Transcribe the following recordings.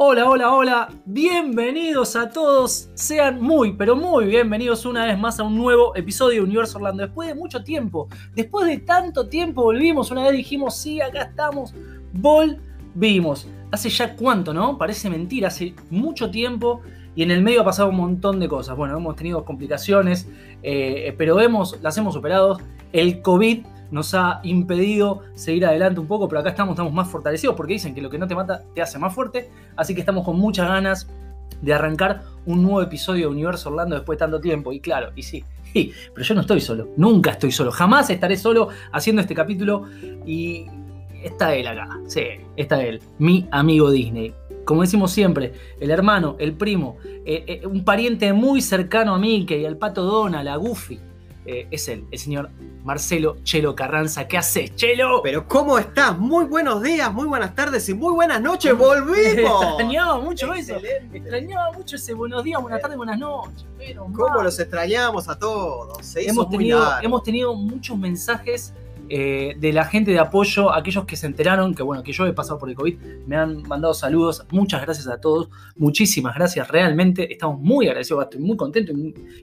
Hola, hola, hola, bienvenidos a todos, sean muy, pero muy bienvenidos una vez más a un nuevo episodio de Universo Orlando. Después de mucho tiempo, después de tanto tiempo volvimos, una vez dijimos, sí, acá estamos, volvimos. Hace ya cuánto, ¿no? Parece mentira, hace mucho tiempo y en el medio ha pasado un montón de cosas. Bueno, hemos tenido complicaciones, eh, pero hemos, las hemos superado. El COVID nos ha impedido seguir adelante un poco, pero acá estamos, estamos más fortalecidos porque dicen que lo que no te mata te hace más fuerte, así que estamos con muchas ganas de arrancar un nuevo episodio de Universo Orlando después de tanto tiempo. Y claro, y sí, pero yo no estoy solo, nunca estoy solo, jamás estaré solo haciendo este capítulo y está él acá, sí, está él, mi amigo Disney. Como decimos siempre, el hermano, el primo, eh, eh, un pariente muy cercano a que al pato Donald, a Goofy, eh, es él, el señor Marcelo Chelo Carranza. ¿Qué haces, Chelo? Pero ¿cómo estás? Muy buenos días, muy buenas tardes y muy buenas noches. ¡Volvimos! extrañaba mucho eso. Extrañaba mucho ese buenos días, buenas tardes, buenas noches. ¿Cómo los extrañamos a todos? hemos, tenido, hemos tenido muchos mensajes eh, de la gente de apoyo, aquellos que se enteraron, que bueno, que yo he pasado por el COVID, me han mandado saludos, muchas gracias a todos, muchísimas gracias, realmente. Estamos muy agradecidos, estoy muy contento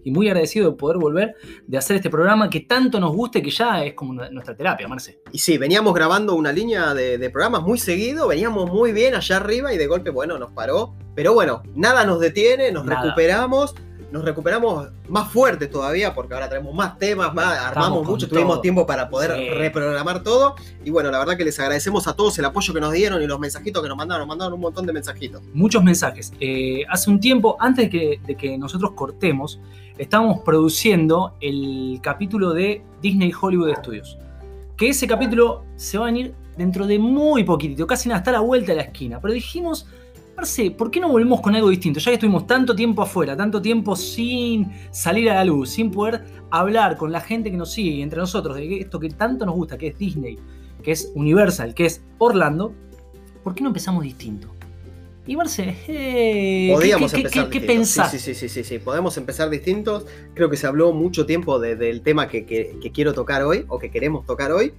y muy, agradecido de poder volver, de hacer este programa que tanto nos guste, que ya es como nuestra terapia, Marce. Y sí, veníamos grabando una línea de, programas muy seguido, veníamos muy bien allá arriba y de golpe, bueno, nos paró, pero bueno, nada nos detiene, nos recuperamos nos recuperamos más fuertes todavía porque ahora tenemos más temas, más, armamos mucho, tuvimos tiempo para poder reprogramar todo. Y bueno, la verdad que les agradecemos a todos el apoyo que nos dieron y los mensajitos que nos mandaron, nos mandaron un montón de mensajitos. Muchos mensajes. Eh, hace un tiempo, antes de que, de que nosotros cortemos, estábamos produciendo el capítulo de Disney Hollywood Studios. Que ese capítulo se va a venir dentro de muy poquitito, casi hasta la vuelta de la esquina. Pero dijimos Marce, ¿por qué no volvemos con algo distinto? Ya que estuvimos tanto tiempo afuera, tanto tiempo sin salir a la luz, sin poder hablar con la gente que nos sigue y entre nosotros de esto que tanto nos gusta, que es Disney, que es Universal, que es Orlando, ¿por qué no empezamos distinto? Y Marce, eh, Podríamos ¿qué, empezar qué, pensás? Sí, sí, sí, sí, sí, podemos empezar distintos. Creo que se habló mucho tiempo del tema que, que quiero tocar hoy, o que queremos tocar hoy,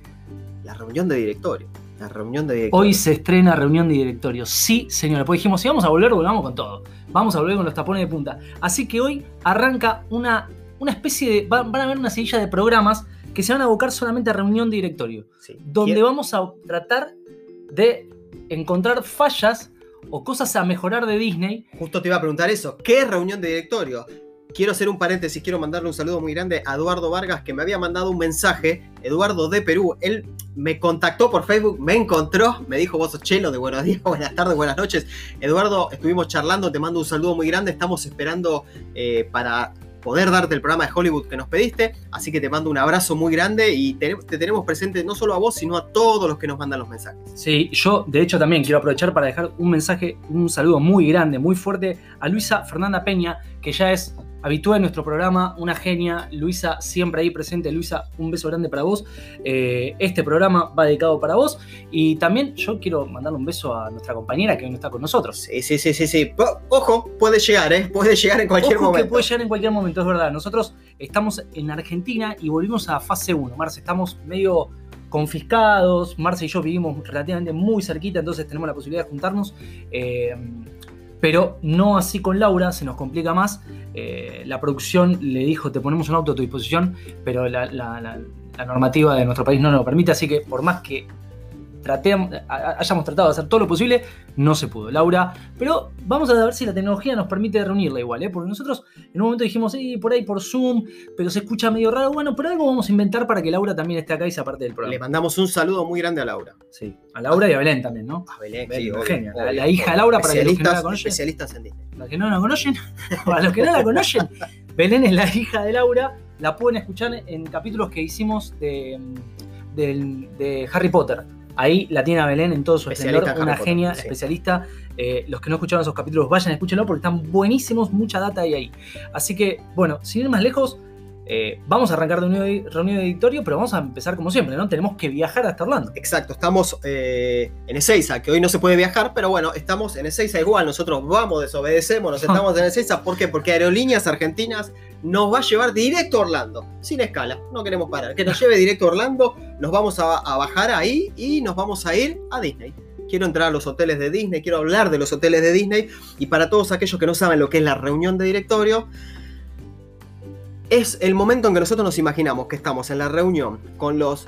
la reunión de directorio. La reunión de directorio. Hoy se estrena reunión de directorio. Sí, señora. Pues dijimos, si vamos a volver, volvamos con todo. Vamos a volver con los tapones de punta. Así que hoy arranca una, una especie de. Van, a haber una silla de programas que se van a abocar solamente a reunión de directorio. Donde vamos a tratar de encontrar fallas o cosas a mejorar de Disney. Justo te iba a preguntar eso. ¿Qué es reunión de directorio? Quiero hacer un paréntesis, quiero mandarle un saludo muy grande a Eduardo Vargas que me había mandado un mensaje, Eduardo de Perú, él me contactó por Facebook, me encontró, me dijo vos sos Chelo de buenos días, buenas tardes, buenas noches. Eduardo, estuvimos charlando, te mando un saludo muy grande, estamos esperando eh, para poder darte el programa de Hollywood que nos pediste. Así que te mando un abrazo muy grande y te, tenemos presente no solo a vos, sino a todos los que nos mandan los mensajes. Sí, yo de hecho también quiero aprovechar para dejar un mensaje, un saludo muy grande, muy fuerte a Luisa Fernanda Peña, que ya es habitúa en nuestro programa, una genia, Luisa siempre ahí presente. Luisa, un beso grande para vos. Eh, este programa va dedicado para vos. Y también yo quiero mandarle un beso a nuestra compañera que hoy no está con nosotros. Sí, sí, sí, sí, sí. Ojo, puede llegar, ¿eh? Puede llegar en cualquier Ojo momento. Que puede llegar en cualquier momento, es verdad. Nosotros estamos en Argentina y volvimos a fase 1. Marce, estamos medio confiscados. Marce y yo vivimos relativamente muy cerquita, entonces tenemos la posibilidad de juntarnos. Eh, pero no así con Laura, se nos complica más. Eh, la producción le dijo, te ponemos un auto a tu disposición, pero la, la normativa de nuestro país no nos lo permite, así que por más que hayamos tratado de hacer todo lo posible, no se pudo, Laura. Pero vamos a ver si la tecnología nos permite reunirla igual, ¿eh? porque nosotros en un momento dijimos, sí, por ahí por Zoom, pero se escucha medio raro. Bueno, pero algo vamos a inventar para que Laura también esté acá y sea parte del programa. Le mandamos un saludo muy grande a Laura. Sí, a Laura y a Belén también, ¿no? A Belén, sí, La, hija de Laura, para que los que no la conocen. Especialistas en Disney. Los que no la conocen, para los que no la conocen, Belén es la hija de Laura. La pueden escuchar en capítulos que hicimos de, de Harry Potter Ahí la tiene a Belén en todo su esplendor, una genia, especialista. Eh, los que no escucharon esos capítulos, vayan, escúchenlo porque están buenísimos, mucha data hay ahí. Así que, bueno, sin ir más lejos, eh, vamos a arrancar de un reunión de editorio, pero vamos a empezar como siempre, ¿no? Tenemos que viajar hasta Orlando. Exacto, estamos eh, en Ezeiza, que hoy no se puede viajar, pero bueno, estamos en Ezeiza igual, nosotros vamos, desobedecemos, nos estamos en Ezeiza, ¿por qué? Porque Aerolíneas Argentinas nos va a llevar directo a Orlando, sin escala, no queremos parar, que nos lleve directo a Orlando, nos vamos a bajar ahí y nos vamos a ir a Disney. quiero entrar a los hoteles de Disney, quiero hablar de los hoteles de Disney. Y para todos aquellos que no saben lo que es la reunión de directorio, es el momento en que nosotros nos imaginamos que estamos en la reunión con los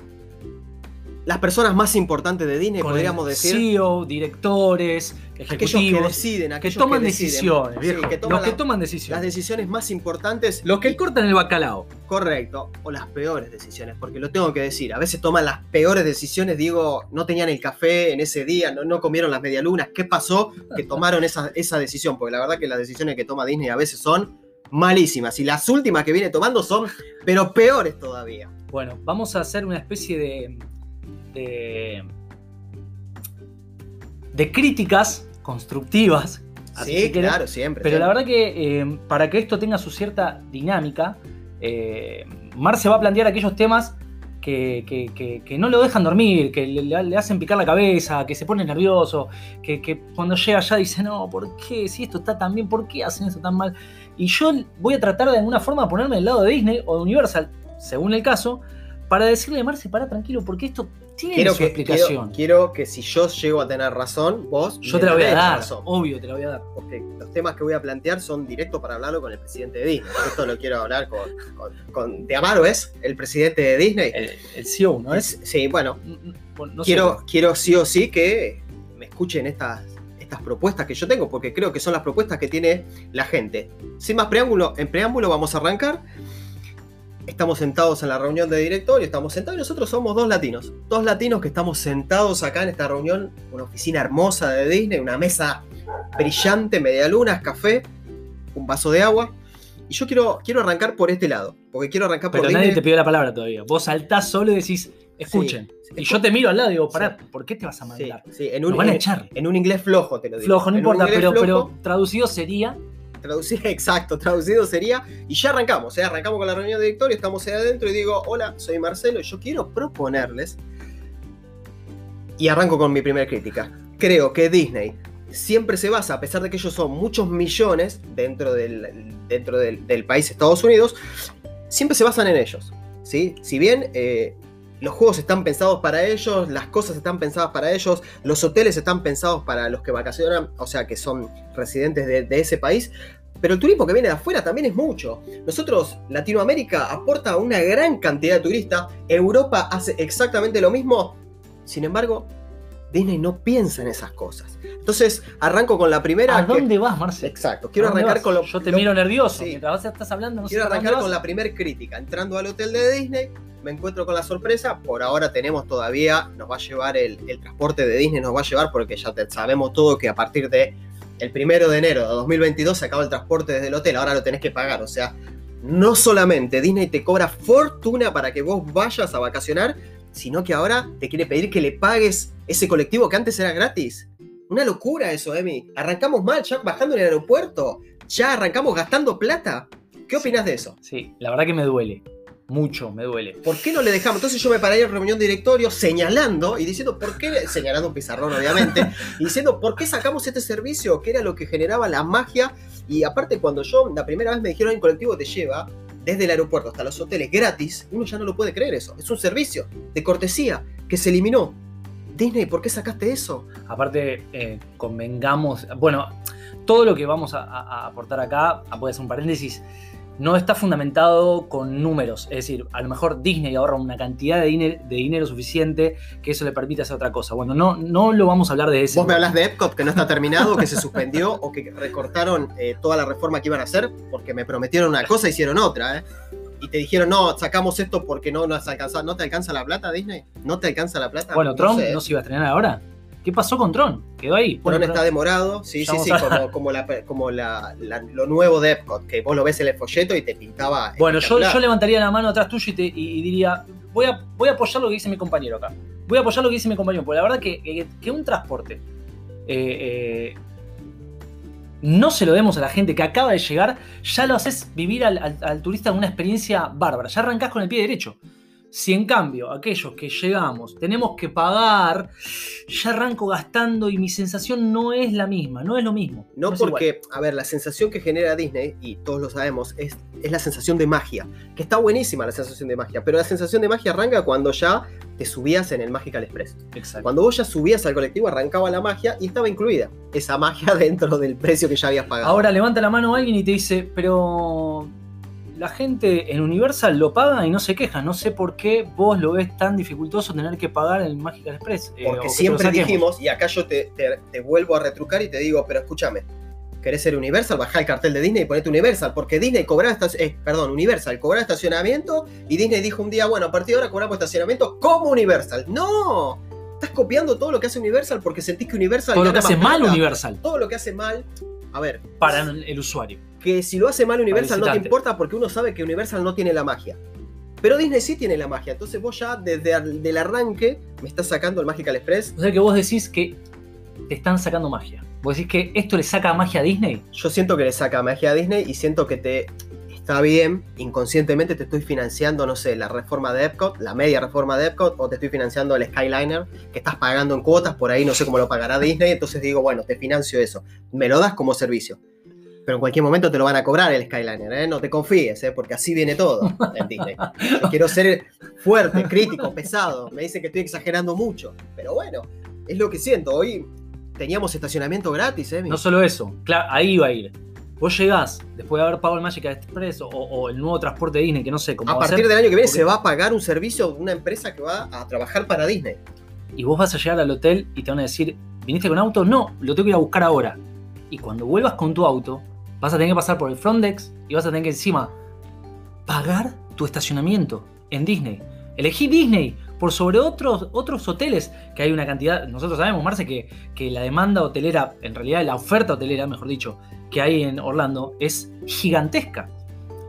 las personas más importantes de Disney, Con podríamos el decir. CEO, directores, Aquellos que ejecutivos, deciden, que aquellos toman deciden. decisiones, Sí, que toman los que la- toman las decisiones. decisiones más importantes. Los que y- cortan el bacalao. Correcto, o las peores decisiones, porque lo tengo que decir, a veces toman las peores decisiones, digo, no tenían el café en ese día, no, no comieron las medialunas, ¿qué pasó que tomaron esa, esa decisión? Porque la verdad que las decisiones que toma Disney a veces son malísimas, y las últimas que viene tomando son, pero peores todavía. Bueno, vamos a hacer una especie de. De. de críticas constructivas. así Sí, si querés. claro, siempre. Pero la verdad que eh, para que esto tenga su cierta dinámica, eh, Mar se va a plantear aquellos temas que, que- que- que no lo dejan dormir, que le, le hacen picar la cabeza, que se pone nervioso, que, cuando llega allá dice, no, ¿por qué? Si esto está tan bien, ¿por qué hacen esto tan mal? Y yo voy a tratar de alguna forma ponerme del lado de Disney o de Universal, según el caso, para decirle a Marce, para tranquilo, porque esto tiene Quiero su que, explicación. quiero, quiero que si yo llego a tener razón, vos yo te la voy a dar, razón. obvio, te la voy a dar. porque los temas que voy a plantear son directos para hablarlo con el presidente de Disney. Esto lo quiero hablar con, con, con- de Amaro, ¿es? El presidente de Disney. El, el CEO, ¿no es? Sí, bueno, bueno, no sé. quiero, quiero sí o sí que me escuchen estas, estas propuestas que yo tengo, porque creo que son las propuestas que tiene la gente. Sin más preámbulo, en preámbulo vamos a arrancar. Estamos sentados en la reunión de directorio, estamos sentados y nosotros somos dos latinos. Dos latinos que estamos sentados acá en esta reunión, una oficina hermosa de Disney, una mesa brillante, media luna, café, un vaso de agua. Y yo quiero, quiero arrancar por este lado, porque quiero arrancar por Pero Disney. nadie te pidió la palabra todavía. Vos saltás solo y decís, escuchen. Sí. Y yo te miro al lado y digo, pará, ¿por qué te vas a mandar? sí, en Nos un, van a echar. en un inglés flojo te lo digo. Flojo, no En importa, inglés pero, flojo, pero traducido sería. Traducido, exacto, traducido sería. Y ya arrancamos, ¿eh? arrancamos con la reunión de directorio, estamos ahí adentro y digo, hola, soy Marcelo y yo quiero proponerles. Y arranco con mi primera crítica. Creo que Disney siempre se basa, a pesar de que ellos son muchos millones dentro del, dentro del, del país Estados Unidos, siempre se basan en ellos. ¿sí? Si bien eh, los juegos están pensados para ellos, las cosas están pensadas para ellos, los hoteles están pensados para los que vacacionan, o sea, que son residentes de, ese país, pero el turismo que viene de afuera también es mucho. Nosotros, Latinoamérica, aporta una gran cantidad de turistas, Europa hace exactamente lo mismo, sin embargo, Disney no piensa en esas cosas. Entonces, arranco con la primera... ¿A que- dónde vas, Marcel? Exacto, quiero ¿A dónde arrancar vas? con lo... Yo te lo- miro nervioso. Sí. Mientras vos estás hablando, no Quiero arrancar con la primera crítica. Entrando al hotel de Disney, me encuentro con la sorpresa. Por ahora tenemos todavía, nos va a llevar el, el transporte de Disney, nos va a llevar porque ya te- sabemos todo que a partir de el primero de enero de 2022 se acaba el transporte desde el hotel. Ahora lo tenés que pagar. O sea, no solamente Disney te cobra fortuna para que vos vayas a vacacionar, sino que ahora te quiere pedir que le pagues ese colectivo que antes era gratis. Una locura eso, Emi. Arrancamos mal, ya bajando en el aeropuerto. Ya arrancamos gastando plata. ¿Qué opinas de eso? Sí, la verdad que me duele. Mucho me duele. ¿Por qué no le dejamos? Entonces yo me paré en reunión de directorio señalando y diciendo, ¿por qué? Señalando un pizarrón, obviamente, y diciendo, ¿por qué sacamos este servicio? Que era lo que generaba la magia. Y aparte, cuando yo la primera vez me dijeron, el colectivo te lleva desde el aeropuerto hasta los hoteles gratis, uno ya no lo puede creer eso. Es un servicio de cortesía que se eliminó. Disney, ¿por qué sacaste eso? Aparte, eh, convengamos. Bueno, todo lo que vamos a, a- aportar acá, voy a hacer un paréntesis, no está fundamentado con números. Es decir, a lo mejor Disney ahorra una cantidad de, dinero, de dinero suficiente que eso le permite hacer otra cosa. Bueno, no, no lo vamos a hablar de ese. Vos me hablas de Epcot que no está terminado, que se suspendió o que recortaron eh, toda la reforma que iban a hacer porque me prometieron una cosa y hicieron otra, ¿eh? Y te dijeron, no, sacamos esto porque no nos alcanza, ¿no te alcanza la plata, Disney? ¿No te alcanza la plata? Bueno, sé. no se iba a estrenar ahora. ¿Qué pasó con Tron? Quedó ahí. Tron Bueno, está demorado, sí, sí, sí, a- como, como, la, como la- la- lo nuevo de Epcot, que vos lo ves en el folleto y te pintaba. Bueno, yo, levantaría la mano atrás tuyo y, te- y- y diría, voy a, voy a apoyar lo que dice mi compañero acá. Voy a apoyar lo que dice mi compañero, porque la verdad que, que- que un transporte eh, eh, no se lo demos a la gente que acaba de llegar, ya lo haces vivir al, al- al turista una experiencia bárbara. Ya arrancás con el pie derecho. Si en cambio aquellos que llegamos tenemos que pagar, ya arranco gastando y mi sensación no es la misma, no es lo mismo. No porque, a ver, la sensación que genera Disney, y todos lo sabemos, es, es la sensación de magia. Que está buenísima la sensación de magia, pero la sensación de magia arranca cuando ya te subías en el Magical Express. Exacto. Cuando vos ya subías al colectivo, arrancaba la magia y estaba incluida esa magia dentro del precio que ya habías pagado. Ahora levanta la mano alguien y te dice, pero la gente en Universal lo paga y no se queja. No sé por qué vos lo ves tan dificultoso tener que pagar el Magical Express. eh, Porque siempre dijimos, y acá yo te, te- te vuelvo a retrucar y te digo, pero escúchame, ¿querés ser Universal? Bajá el cartel de Disney y ponete Universal, porque Disney cobraba, eh, perdón, Universal cobraba estacionamiento y Disney dijo un día, bueno, a partir de ahora cobramos estacionamiento como Universal. ¡No! Estás copiando todo lo que hace Universal porque sentís que Universal Todo lo que hace mal. Universal Todo lo que hace mal, a ver, para el usuario. que si lo hace mal Universal no te importa porque uno sabe que Universal no tiene la magia. Pero Disney sí tiene la magia, entonces vos ya desde el del arranque me estás sacando el Magical Express O sea que vos decís que te están sacando magia. Vos decís que esto le saca magia a Disney. yo siento que le saca magia a Disney y siento que te está bien, inconscientemente te estoy financiando, no sé, la reforma de Epcot, la media reforma de Epcot, o te estoy financiando el Skyliner, que estás pagando en cuotas, por ahí no sé cómo lo pagará Disney, entonces digo, bueno, te financio eso, me lo das como servicio. Pero en cualquier momento te lo van a cobrar el Skyliner, ¿eh? no te confíes, ¿eh? porque así viene todo en Disney. Quiero ser fuerte, crítico, pesado, me dicen que estoy exagerando mucho, pero bueno, es lo que siento, hoy teníamos estacionamiento gratis, ¿eh? No solo eso, claro, ahí va a ir. Vos llegás, después de haber pagado el Magical Express o, o el nuevo transporte de Disney, que no sé cómo A va a partir ser, del año que viene porque- se va a pagar un servicio de una empresa que va a trabajar para Disney. y vos vas a llegar al hotel y te van a decir, ¿viniste con auto? No, lo tengo que ir a buscar ahora. Y cuando vuelvas con tu auto, vas a tener que pasar por el front desk y vas a tener que encima pagar tu estacionamiento en Disney. Elegí Disney por sobre otros, otros hoteles, que hay una cantidad, nosotros sabemos, Marce, que, que la demanda hotelera, en realidad la oferta hotelera, mejor dicho, que hay en Orlando es gigantesca.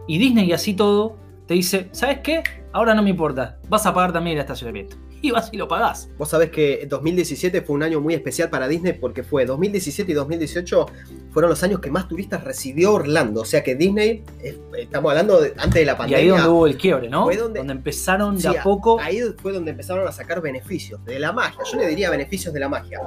Y Disney y así todo te dice, ¿sabes qué? Ahora no me importa, vas a pagar también el estacionamiento. Y vas y lo pagás. Vos sabés que 2017 fue un año muy especial para Disney porque fue 2017 y 2018 fueron los años que más turistas recibió Orlando. O sea que Disney, estamos hablando de- antes de la Y pandemia. ahí donde hubo el quiebre, ¿no? fue donde- empezaron de Sí, a poco. Ahí fue donde empezaron a sacar beneficios de la magia. Yo le diría beneficios de la magia.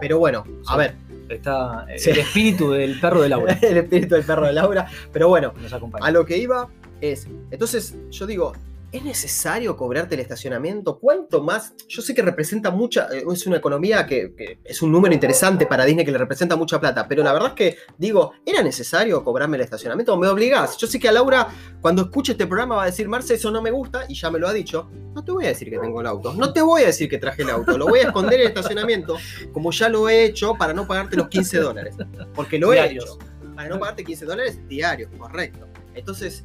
Pero bueno, a ver, Está eh, Sí. el espíritu del perro de Laura. el espíritu del perro de Laura. Pero bueno, Nos. A lo que iba es, entonces yo digo, ¿es necesario cobrarte el estacionamiento? ¿Cuánto más? Yo sé que representa mucha, eh, es una economía que, que es un número interesante para Disney que le representa mucha plata, pero la verdad es que digo, ¿era necesario cobrarme el estacionamiento o me obligás? Yo sé que a Laura, cuando escuche este programa, va a decir, Marce, eso no me gusta, y ya me lo ha dicho. No te voy a decir que tengo el auto, no te voy a decir que traje el auto, lo voy a esconder en el estacionamiento, como ya lo he hecho para no pagarte los 15 dólares, porque lo he hecho para no pagarte 15 dólares diarios, correcto. Entonces,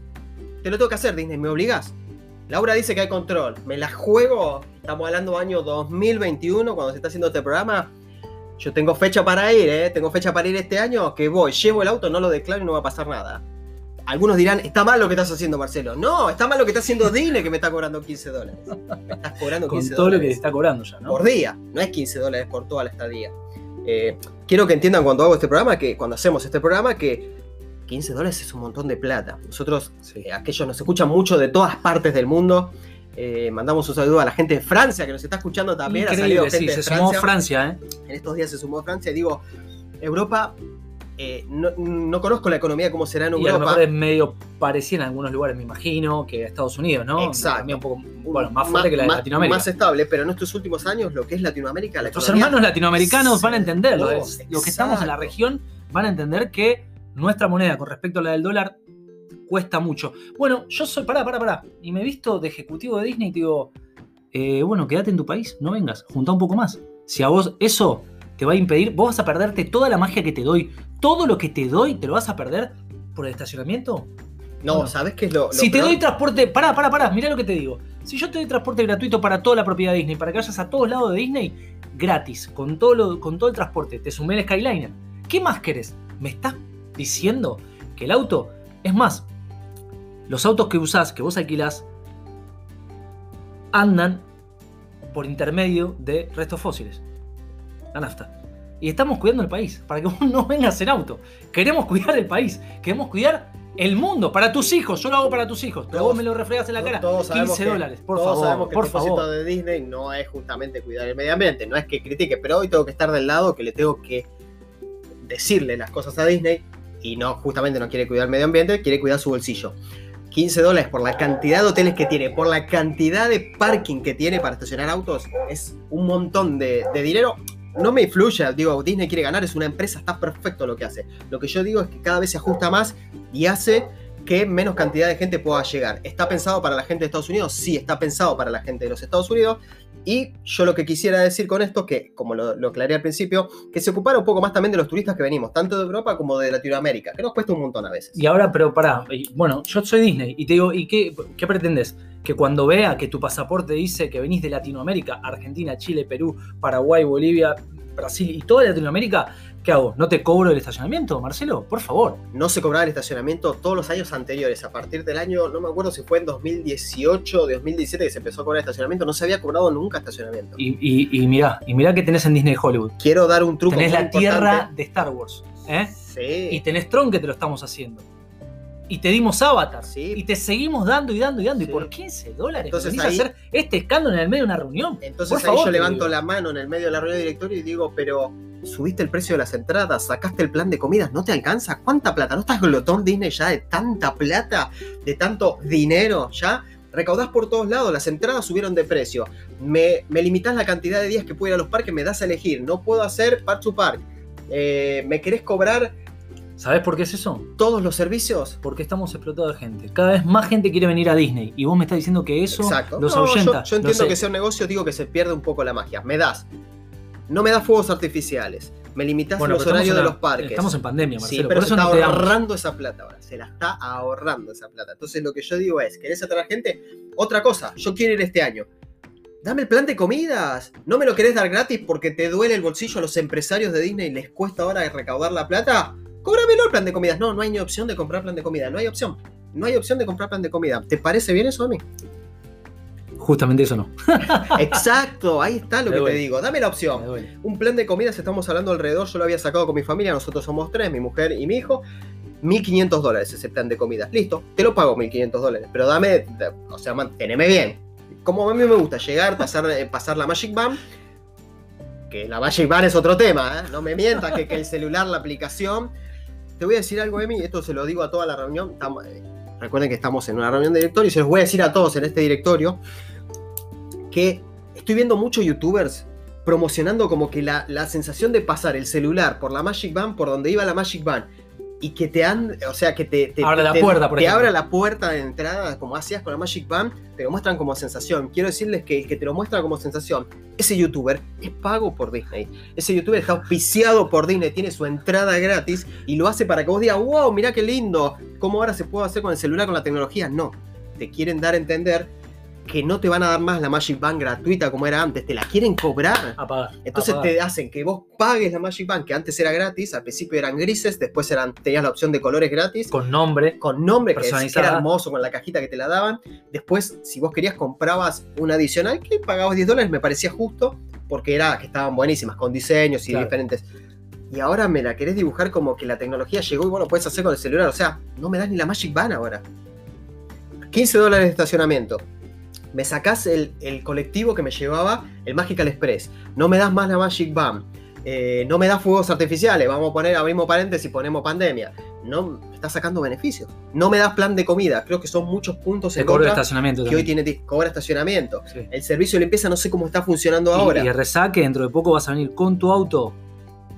te lo tengo que hacer, Disney, me obligás. Laura dice que hay control. Me la juego. Estamos hablando año 2021, cuando se está haciendo este programa. Yo tengo fecha para ir, ¿eh? Tengo fecha para ir este año, que voy, llevo el auto, no lo declaro y no va a pasar nada. Algunos dirán, está mal lo que estás haciendo, Marcelo. No, está mal lo que está haciendo Disney, que me está cobrando 15 dólares. Me estás cobrando 15 Con todo lo que te dólares está cobrando ya, ¿no? por día. No es 15 dólares por toda la estadía. Eh, quiero que entiendan cuando hago este programa, que cuando hacemos este programa, que 15 dólares es un montón de plata. Nosotros, Sí. eh, aquellos nos escuchan mucho de todas partes del mundo. Eh, mandamos un saludo a la gente de Francia que nos está escuchando también. ha salido sí, gente se de sumó Francia. ¿eh? En estos días se sumó Francia. Y digo, Europa, eh, no, no conozco la economía como será en Y a lo Europa. mejor es medio parecida en algunos lugares, me imagino, que a Estados Unidos, ¿no? Exacto. Un poco, bueno, más fuerte que la de Latinoamérica. Más estable, pero en estos últimos años, lo que es Latinoamérica, la Nuestros economía- hermanos latinoamericanos van a entender, Oh, los, que estamos en la región van a entender que nuestra moneda con respecto a la del dólar cuesta mucho. Bueno, yo soy, pará, pará, pará, y me he visto de ejecutivo de Disney y te digo, eh, bueno, quédate en tu país, no vengas, junta un poco más. Si a vos eso te va a impedir, vos vas a perderte toda la magia que te doy, todo lo que te doy, te lo vas a perder por el estacionamiento. No, Bueno. ¿sabes qué es lo, lo Si te doy transporte, pará, pará, pará, mirá lo que te digo. Si yo te doy transporte gratuito para toda la propiedad de Disney, para que vayas a todos lados de Disney, gratis, con todo, lo- con todo el transporte, te sumé el Skyliner. ¿Qué más querés? ¿Me estás diciendo que el auto, es más, los autos que usás, que vos alquilás, andan por intermedio de restos fósiles? La nafta. Y estamos cuidando el país, para que vos no vengas en auto. Queremos cuidar el país, queremos cuidar el mundo, para tus hijos, yo lo hago para tus hijos, pero Todos- vos me lo refregas en la cara. Todos sabemos 15 que- dólares, por todos favor, sabemos que por el propósito favor. de Disney no es justamente cuidar el medio ambiente, no es que critique, pero hoy tengo que estar del lado que le tengo que decirle las cosas a Disney y no, justamente no quiere cuidar el medio ambiente, quiere cuidar su bolsillo. 15 dólares por la cantidad de hoteles que tiene, por la cantidad de parking que tiene para estacionar autos, es un montón de, de dinero. No me influye, digo, Disney quiere ganar, es una empresa, está perfecto lo que hace. Lo que yo digo es que cada vez se ajusta más y hace que menos cantidad de gente pueda llegar. ¿Está pensado para la gente de Estados Unidos? Sí, está pensado para la gente de los Estados Unidos. Y yo lo que quisiera decir con esto, que como lo, lo aclaré al principio, que se ocupara un poco más también de los turistas que venimos, tanto de Europa como de Latinoamérica, que nos cuesta un montón a veces. Y ahora, pero pará, bueno, yo soy Disney y te digo, ¿y qué, qué pretendes? Que cuando vea que tu pasaporte dice que venís de Latinoamérica, Argentina, Chile, Perú, Paraguay, Bolivia, Brasil y toda Latinoamérica, ¿qué hago? ¿No te cobro el estacionamiento, Marcelo? Por favor. No se cobraba el estacionamiento todos los años anteriores. A partir del año, no me acuerdo si fue en 2018 o 2017 que se empezó a cobrar estacionamiento, no se había cobrado nunca estacionamiento. Y, y, y mirá, y mirá que tenés en Disney Hollywood. Quiero dar un truco Tenés muy la tierra de Star Wars, ¿eh? Sí. Y tenés Tron que te lo estamos haciendo. Y te dimos Avatar. Sí. Y te seguimos dando y dando y dando. Sí. Y por 15 dólares Entonces ahí- hacer este escándalo en el medio de una reunión. Entonces Por ahí favor, yo levanto digo. la mano en el medio de la reunión de directorio y digo, pero subiste el precio de las entradas, sacaste el plan de comidas, ¿no te alcanza? ¿Cuánta plata? ¿No estás glotón Disney ya de tanta plata, de tanto dinero ya? Recaudás por todos lados, las entradas subieron de precio. Me, me limitas la cantidad de días que puedo ir a los parques, me das a elegir. No puedo hacer park to park. Eh, ¿Me querés cobrar ¿Sabés por qué es eso? todos los servicios? Porque estamos explotados de gente. Cada vez más gente quiere venir a Disney. Y vos me estás diciendo que eso Exacto. los No, yo- ahuyenta. Yo, Lo entiendo que sea un negocio, digo que se pierde un poco la magia. Me das. No me das fuegos artificiales. Me limitas Bueno, los horarios en de los parques. Estamos en pandemia, Marcelo. Sí, pero por se eso está no ahorrando esa plata ahora. Se la está ahorrando esa plata. Entonces lo que yo digo es, ¿querés atraer gente? Otra cosa, yo quiero ir este año. Dame el plan de comidas. No me lo querés dar gratis porque te duele el bolsillo a los empresarios de Disney y les cuesta ahora recaudar la plata. Cóbramelo el plan de comidas. No, no hay ni opción de comprar plan de comida. No hay opción. No hay opción de comprar plan de comida. ¿Te parece bien eso a mí? Justamente eso no. Exacto, ahí está lo Me que te digo. Dame la opción. Un plan de comidas, estamos hablando alrededor, yo lo había sacado con mi familia, nosotros somos tres, mi mujer y mi hijo. 1500 dólares ese plan de comidas. Listo, te lo pago 1500 dólares, pero dame, o sea, manténeme bien. Como a mí me gusta llegar, pasar, eh, pasar la Magic Band, que la Magic Band es otro tema, ¿eh? no me mientas que, que el celular, la aplicación. Te voy a decir algo, Emi, esto se lo digo a toda la reunión. Eh, recuerden que estamos en una reunión de directorio y se los voy a decir a todos en este directorio que estoy viendo muchos youtubers promocionando como que la, la sensación de pasar el celular por la Magic Band, por donde iba la Magic Band, y que te han, o sea, que te, te, Abra la te- puerta, por te abra la puerta de entrada, como hacías con la Magic Band, te lo muestran como sensación. Quiero decirles que el que te lo muestra como sensación, ese youtuber es pago por Disney. Ese youtuber está auspiciado por Disney, tiene su entrada gratis y lo hace para que vos digas, wow, mirá qué lindo, ¿cómo ahora se puede hacer con el celular, con la tecnología? No, te quieren dar a entender que no te van a dar más la Magic Band gratuita como era antes, te la quieren cobrar. A pagar. Entonces a pagar. te hacen que vos pagues la Magic Band, que antes era gratis, al principio eran grises, después eran, tenías la opción de colores gratis, con, Con nombre. nombre, que, era hermoso, con la cajita que te la daban. Después, si vos querías, comprabas una adicional que pagabas 10 dólares, me parecía justo, porque era que estaban buenísimas, con diseños y Claro. diferentes. Y ahora me la querés dibujar como que la tecnología llegó y vos lo podés hacer con el celular. O sea, no me das ni la Magic Band ahora. 15 dólares de estacionamiento. Me sacás el, el colectivo que me llevaba el Magical Express. No me das más la Magic Band. Eh, no me das fuegos artificiales. Vamos a poner, abrimos paréntesis y ponemos pandemia. No me estás sacando beneficios. No me das plan de comida. Creo que son muchos puntos en cobro de estacionamiento que hoy también. tiene cobra estacionamiento. Sí. El servicio de limpieza no sé cómo está funcionando Y- ahora. Y, el resaque, dentro de poco vas a venir con tu auto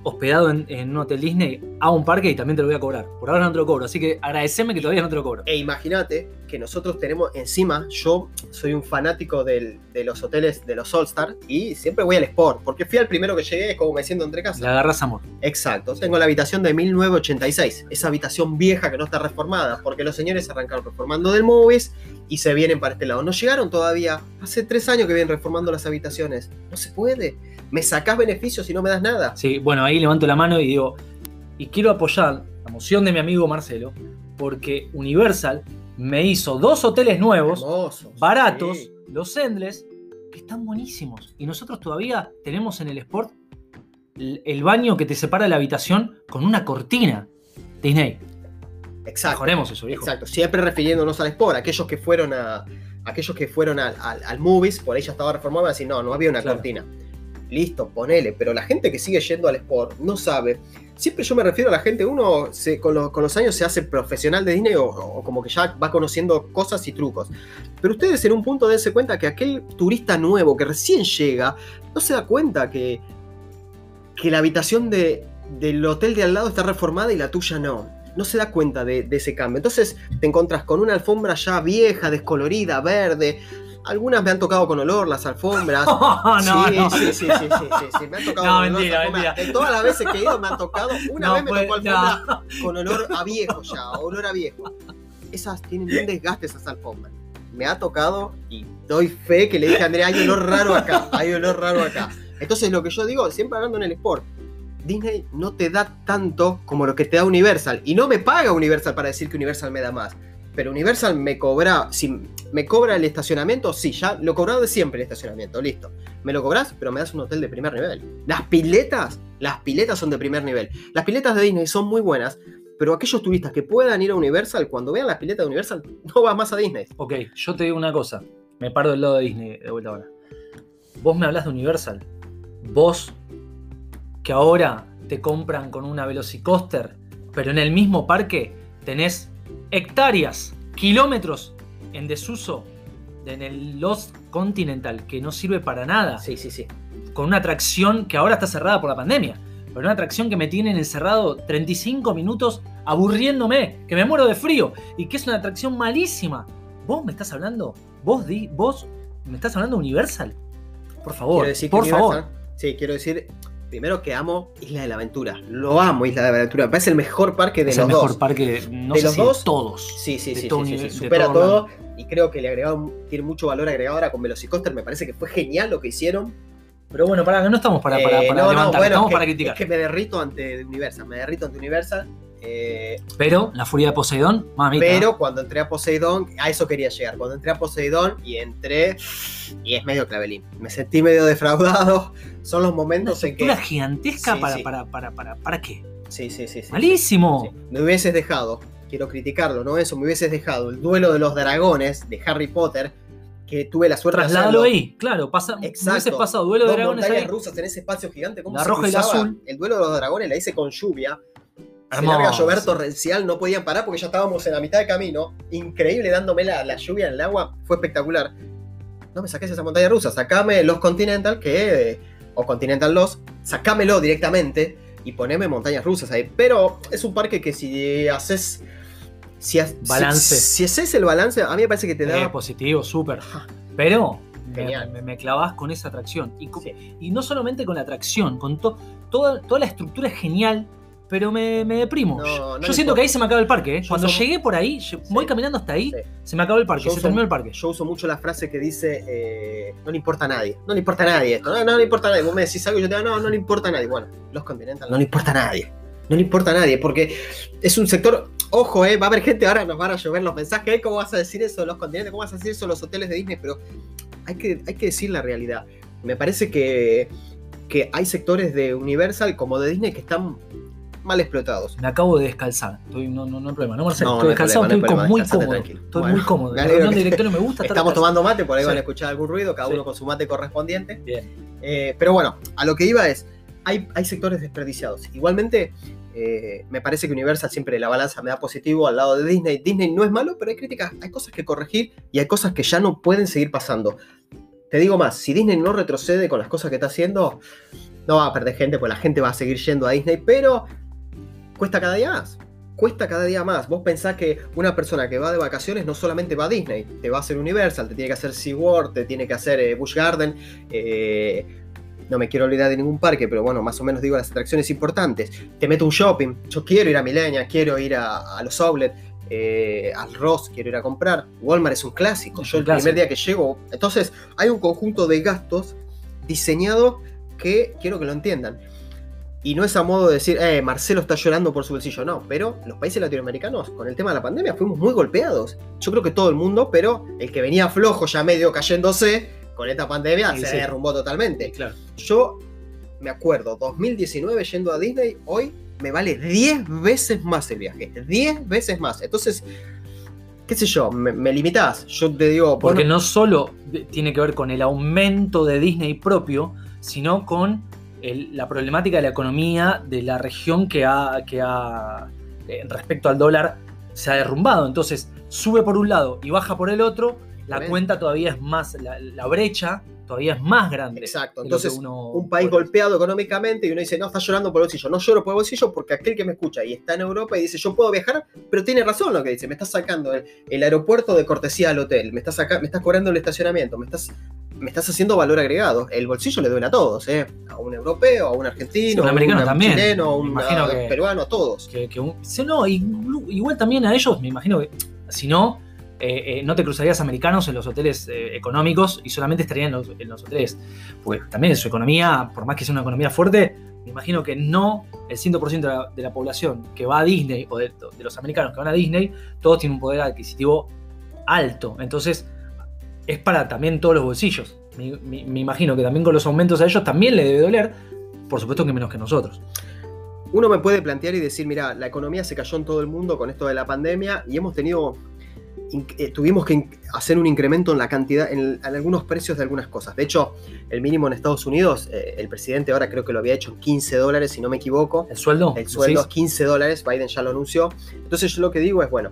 hospedado en, en un hotel Disney a un parque y también te lo voy a cobrar. Por ahora no te lo cobro, así que agradeceme que todavía no te lo cobro. E imagínate que nosotros tenemos encima, yo soy un fanático del- de los hoteles de los All Star y siempre voy al Sport, porque fui al primero que llegué, es como me siento entre casa. agarras amor. Exacto, tengo la habitación de 1986, esa habitación vieja que no está reformada, porque los señores arrancaron reformando del Movies y se vienen para este lado. No llegaron todavía, hace tres años que vienen reformando las habitaciones. No se puede, me sacás beneficios y no me das nada. Sí, bueno, ahí levanto la mano y digo, y quiero apoyar la moción de mi amigo Marcelo, porque Universal me hizo dos hoteles nuevos, Hermosos, baratos, sí. los Endless, que están buenísimos. Y nosotros todavía tenemos en el Sport el baño que te separa de la habitación con una cortina. Disney. Exacto. Mejoremos eso, viejo. Exacto, siempre refiriéndonos al Sport, aquellos que fueron a aquellos que fueron al, al, al Movies, por ahí ya estaba reformado, así no, no había una Claro. cortina. Listo, ponele, pero la gente que sigue yendo al Sport no sabe. Siempre yo me refiero a la gente, uno con, los, con los años se hace profesional de Disney o, como que ya va conociendo cosas y trucos. Pero ustedes en un punto dense cuenta que aquel turista nuevo que recién llega no se da cuenta que, que la habitación de, del hotel de al lado está reformada y la tuya no. No se da cuenta de, de ese cambio. Entonces te encontrás con una alfombra ya vieja, descolorida, verde. Algunas me han tocado con olor las alfombras. no, sí, no. sí, sí, sí, sí, sí, sí, me han tocado No, con olor mentira, alfombras. mentira. De todas las veces que he ido me han tocado. Una vez me puede- tocó alfombra con olor a viejo ya, olor a viejo. Esas tienen un desgaste esas alfombras. Me ha tocado y doy fe que le dije a Andrea, hay olor raro acá, hay olor raro acá. Entonces lo que yo digo, siempre hablando en el sport, Disney no te da tanto como lo que te da Universal. Y no me paga Universal para decir que Universal me da más. Pero Universal me cobra, si me cobra el estacionamiento, sí, ya lo he cobrado de siempre el estacionamiento, listo. Me lo cobras, pero me das un hotel de primer nivel. Las piletas, las piletas son de primer nivel. Las piletas de Disney son muy buenas, pero aquellos turistas que puedan ir a Universal, cuando vean las piletas de Universal, no va más a Disney. Ok, yo te digo una cosa. Me paro del lado de Disney de vuelta ahora. Vos me hablas de Universal. Vos, que ahora te compran con una Velocicoaster, pero en el mismo parque tenés hectáreas, kilómetros en desuso en el Lost Continental, que no sirve para nada. Sí, sí, sí. Con una atracción que ahora está cerrada por la pandemia. Pero una atracción que me tienen encerrado 35 minutos aburriéndome, que me muero de frío y que es una atracción malísima. ¿Vos me estás hablando? ¿Vos, di, vos me estás hablando Universal? Por favor, Quiero decir que por favor. Sí, quiero decir, primero que amo Isla de la Aventura. Lo amo Isla de la Aventura. Me parece el mejor parque de es los el mejor dos. parque, no De sé los si dos, todos. Sí, sí, de sí, todo sí, sí, nivel- sí, de supera todo todo. Y creo que le agregaron, tiene mucho valor agregado ahora con Velocicoaster. Me parece que fue genial lo que hicieron. Pero bueno, para no estamos para, para, Eh, para no, no, levantar, bueno, estamos que- para criticar. Es que me derrito ante Universal. Me derrito ante Universal. Eh, Pero la furia de Poseidón, mamita. pero cuando entré a Poseidón, a eso quería llegar. Cuando entré a Poseidón y entré. Y es medio clavelín. Me sentí medio defraudado. Son los una momentos en que. gigantesca Sí, para, sí. para, para, para, ¿para qué? Sí, sí, sí. sí. Malísimo. Me hubieses dejado, quiero criticarlo, ¿no? Eso, me hubieses dejado el duelo de los dragones de Harry Potter, que tuve la suerte Trasládalo de hacerlo. ahí, claro. Pasa, Exacto. pasado duelo de Dos dragones montañas ahí. rusas en ese espacio gigante. ¿cómo La se roja y la azul. El duelo de los dragones la hice con lluvia. Se larga a llover torrencial, no podían parar porque ya estábamos en la mitad del camino. Increíble dándome la, la lluvia en el agua, fue espectacular. No me saques esa montaña rusa, sacame los Continental, que. eh, o Continental Lost, sacámelo directamente y poneme montañas rusas ahí. Pero es un parque que si haces. Si, ha- Balance. Si, haces el balance, a mí me parece que te da. Eh, positivo, súper. Pero Genial. me- me clavas con esa atracción. Y, Sí. y no solamente con la atracción, con to- toda, toda la estructura es genial, pero me, me deprimo. No, Yo- no Yo le siento que ahí se me acaba el parque. ¿eh? Cuando uso- llegué por ahí, voy Sí. caminando hasta ahí, Sí. se me acabó el parque, Yo se uso- terminó el parque. Yo uso mucho la frase que dice, eh, no le importa a nadie, no le importa a nadie esto, no, no le importa a nadie. Vos me decís algo y yo te digo, no, no le importa a nadie. Bueno, los Continental no le importa a nadie, no le importa a nadie, porque es un sector, ojo, eh, va a haber gente, ahora nos van a llover los mensajes, eh, ¿cómo vas a decir eso de los Continental? ¿Cómo vas a decir eso de los hoteles de Disney? Pero hay que, hay que decir la realidad. Me parece que, que hay sectores de Universal como de Disney que están mal explotados. Me acabo de descalzar. Estoy, no, no, no hay problema. No, Marcelo, No, estoy no descalzado, problema, estoy muy cómodo. tranquilo. Estoy Bueno, muy cómodo. La reunión de me gusta. estar Estamos tomando mate, por ahí Sí. van a escuchar algún ruido, cada Sí. uno con su mate correspondiente. Bien. Eh, pero bueno, a lo que iba es, hay, hay sectores desperdiciados. Igualmente, eh, me parece que Universal siempre la balanza me da positivo al lado de Disney. Disney no es malo, pero hay críticas, hay cosas que corregir y hay cosas que ya no pueden seguir pasando. Te digo más, si Disney no retrocede con las cosas que está haciendo, no va a perder gente, pues la gente va a seguir yendo a Disney, pero cuesta cada día más. Cuesta cada día más. Vos pensás que una persona que va de vacaciones no solamente va a Disney, te va a hacer Universal, te tiene que hacer SeaWorld, te tiene que hacer eh, Busch Garden, eh, no me quiero olvidar de ningún parque, pero bueno, más o menos digo las atracciones importantes. Te meto un shopping, yo quiero ir a Milenia, quiero ir a, a los Outlet, eh, al Ross, quiero ir a comprar. Walmart es un clásico, Es yo el clásico. primer día que llego. Entonces, hay un conjunto de gastos diseñado que quiero que lo entiendan. Y no es a modo de decir, eh, Marcelo está llorando por su bolsillo, no, pero los países latinoamericanos con el tema de la pandemia fuimos muy golpeados. Yo creo que todo el mundo, pero el que venía flojo ya medio cayéndose con esta pandemia Sí, se sí. derrumbó totalmente. Claro. Yo me acuerdo, 2019 yendo a Disney, hoy me vale 10 veces más el viaje. 10 veces más. Entonces, qué sé yo, me, me limitás. Yo te digo. Porque bueno, no solo tiene que ver con el aumento de Disney propio, sino con el- la problemática de la economía de la región que ha, que ha eh, respecto al dólar, se ha derrumbado. Entonces, sube por un lado y baja por el otro, la cuenta todavía es más, la, la brecha todavía es más grande. Exacto. Entonces, uno un país puede- golpeado económicamente y uno dice, no, está llorando por el bolsillo. No lloro por el bolsillo porque aquel que me escucha y está en Europa y dice, yo puedo viajar, pero tiene razón lo que dice. Me estás sacando el, el aeropuerto de cortesía al hotel, me estás, saca- me estás cobrando el estacionamiento, me estás, me estás haciendo valor agregado. El bolsillo le duele a todos, ¿eh? A un europeo, a un argentino, Sí, a un también. chileno, a un a- que- peruano, a todos. que, que un- sí, no, igual también a ellos, me imagino que si no, eh, eh, no te cruzarías americanos en los hoteles eh, económicos y solamente estarían en los, en los hoteles. Pues también su economía, por más que sea una economía fuerte, me imagino que no el 100% de la, de la población que va a Disney o de, de los americanos que van a Disney, todos tienen un poder adquisitivo alto. Entonces, es para también todos los bolsillos. Me, me- me imagino que también con los aumentos a ellos también le debe doler, por supuesto que menos que nosotros. Uno me puede plantear y decir, mira, la economía se cayó en todo el mundo con esto de la pandemia y hemos tenido, eh, tuvimos que hacer un incremento en la cantidad, en, en algunos precios de algunas cosas. De hecho, el mínimo en Estados Unidos, eh, el presidente ahora creo que lo había hecho en 15 dólares, si no me equivoco. ¿El sueldo? El sueldo es ¿Decís? 15 dólares, Biden ya lo anunció. Entonces yo lo que digo es, bueno,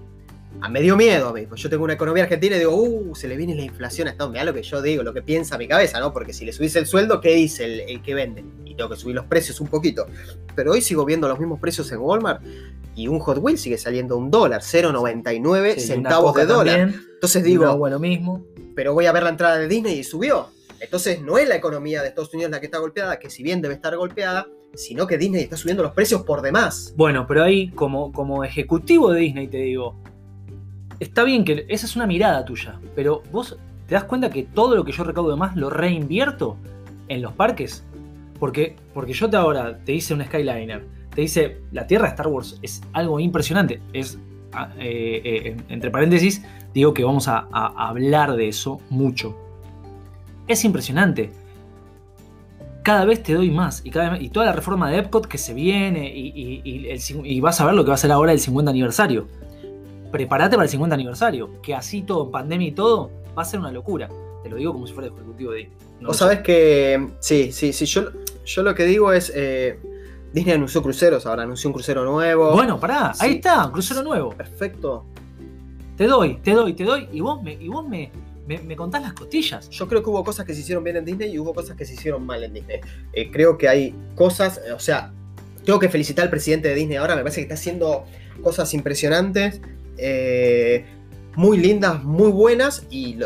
a me dio miedo a mí, pues yo tengo una economía argentina y digo, uh, se le viene la inflación a Estados Unidos. Mirá lo que yo digo, lo que piensa mi cabeza, ¿no? Porque si le subís el sueldo, ¿qué dice el, el que vende? Y tengo que subir los precios un poquito. Pero hoy sigo viendo los mismos precios en Walmart y un Hot Wheels sigue saliendo un dólar, 0,99 Sí, centavos de dólar. también, Entonces digo, lo mismo. pero voy a ver la entrada de Disney y subió. Entonces no es la economía de Estados Unidos la que está golpeada, que si bien debe estar golpeada, sino que Disney está subiendo los precios por demás. Bueno, pero ahí, como, como ejecutivo de Disney, te digo, está bien que esa es una mirada tuya, pero vos te das cuenta que todo lo que yo recaudo de más lo reinvierto en los parques. Porque, porque yo te ahora te hice un Skyliner, te dice, la Tierra de Star Wars es algo impresionante. Es, ah, eh, eh, entre paréntesis, digo que vamos a, hablar de eso mucho. Es impresionante. Cada vez te doy más. Y, cada y toda la reforma de Epcot que se viene. Y, y vas a ver lo que va a ser ahora el 50 aniversario. Prepárate para el 50 aniversario. Que así todo, pandemia y todo, va a ser una locura. Te lo digo como si fuera el ejecutivo de Disney. No Vos sabés que, sí, sí, sí, yo, yo lo que digo es, eh, Disney anunció cruceros, ahora anunció un crucero nuevo. Bueno, pará, ahí está, crucero nuevo. Perfecto. Te doy, te doy, te doy. Y vos me, y vos me, me, me contás las costillas. Yo creo que hubo cosas que se hicieron bien en Disney y hubo cosas que se hicieron mal en Disney. Eh, creo que hay cosas, eh, o sea, tengo que felicitar al presidente de Disney ahora, me parece que está haciendo cosas impresionantes, eh, muy lindas, muy buenas y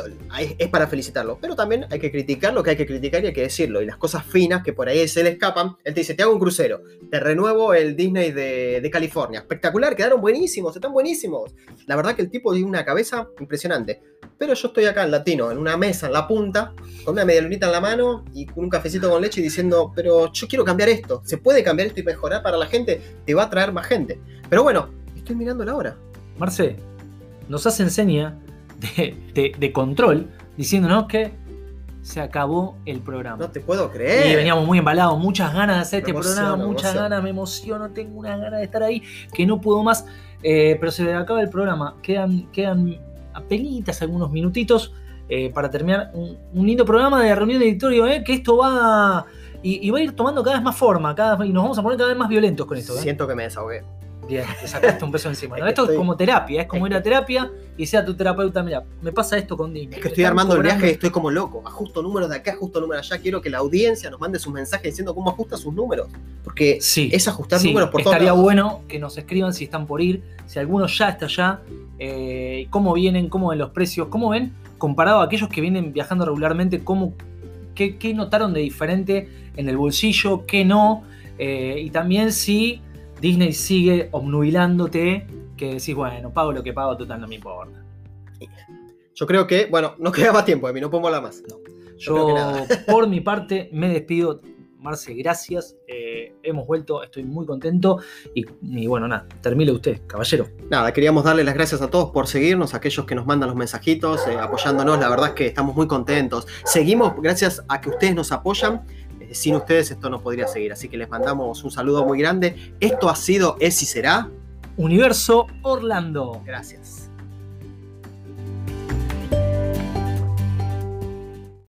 es para felicitarlo. Pero también hay que criticar lo que hay que criticar y hay que decirlo. Y las cosas finas que por ahí se le escapan, él te dice, te hago un crucero, te renuevo el Disney de, de California. Espectacular, quedaron buenísimos, están buenísimos. La verdad que el tipo tiene una cabeza impresionante. Pero yo estoy acá en latino, en una mesa, en la punta, con una medialunita en la mano y con un cafecito con leche y diciendo, pero yo quiero cambiar esto. ¿Se puede cambiar esto y mejorar para la gente? Te va a traer más gente. Pero bueno, estoy mirando la hora. Marce, nos hace enseña de, de- de control diciéndonos que se acabó el programa. No te puedo creer. Y veníamos muy embalados, muchas ganas de hacer Me este emociono, programa, muchas emociono. ganas, me emociono, tengo una ganas de estar ahí, que no puedo más. Eh, pero se acaba el programa, quedan, quedan apenitas algunos minutitos eh, para terminar un, un lindo programa de reunión de editorio, eh, que esto va y, y va a ir tomando cada vez más forma, cada y nos vamos a poner cada vez más violentos con esto. Siento que me desahogué. Bien, te sacaste un peso encima. ¿no? Es que Esto es como terapia, es como es ir a terapia y sea tu terapeuta, mira, me pasa esto con Disney. Es que estoy armando el cobrando- viaje y estoy como loco. Ajusto números de acá, ajusto números de allá. Quiero que la audiencia nos mande sus mensajes diciendo cómo ajusta sus números. Porque Sí. es ajustar Sí, números por estaría bueno que nos escriban si están por ir, si alguno ya está allá, eh, cómo vienen, cómo ven los precios, cómo ven, comparado a aquellos que vienen viajando regularmente, cómo, qué, qué notaron de diferente en el bolsillo, qué no, eh, y también si Disney sigue obnubilándote, que decís, bueno, pago lo que pago, total no me importa. Yo creo que, bueno, no queda más tiempo, Emi, no podemos hablar más. creo que Yo, nada. por mi parte, me despido. Marce, gracias. eh, hemos vuelto, estoy muy contento. Y, y bueno, nada, termine usted, caballero. Nada, queríamos darle las gracias a todos por seguirnos, a aquellos que nos mandan los mensajitos, eh, apoyándonos. La verdad es que estamos muy contentos. Seguimos, gracias a que ustedes nos apoyan, sin ustedes esto no podría seguir, así que les mandamos un saludo muy grande. Esto ha sido Es y Será. Universo Orlando. Gracias.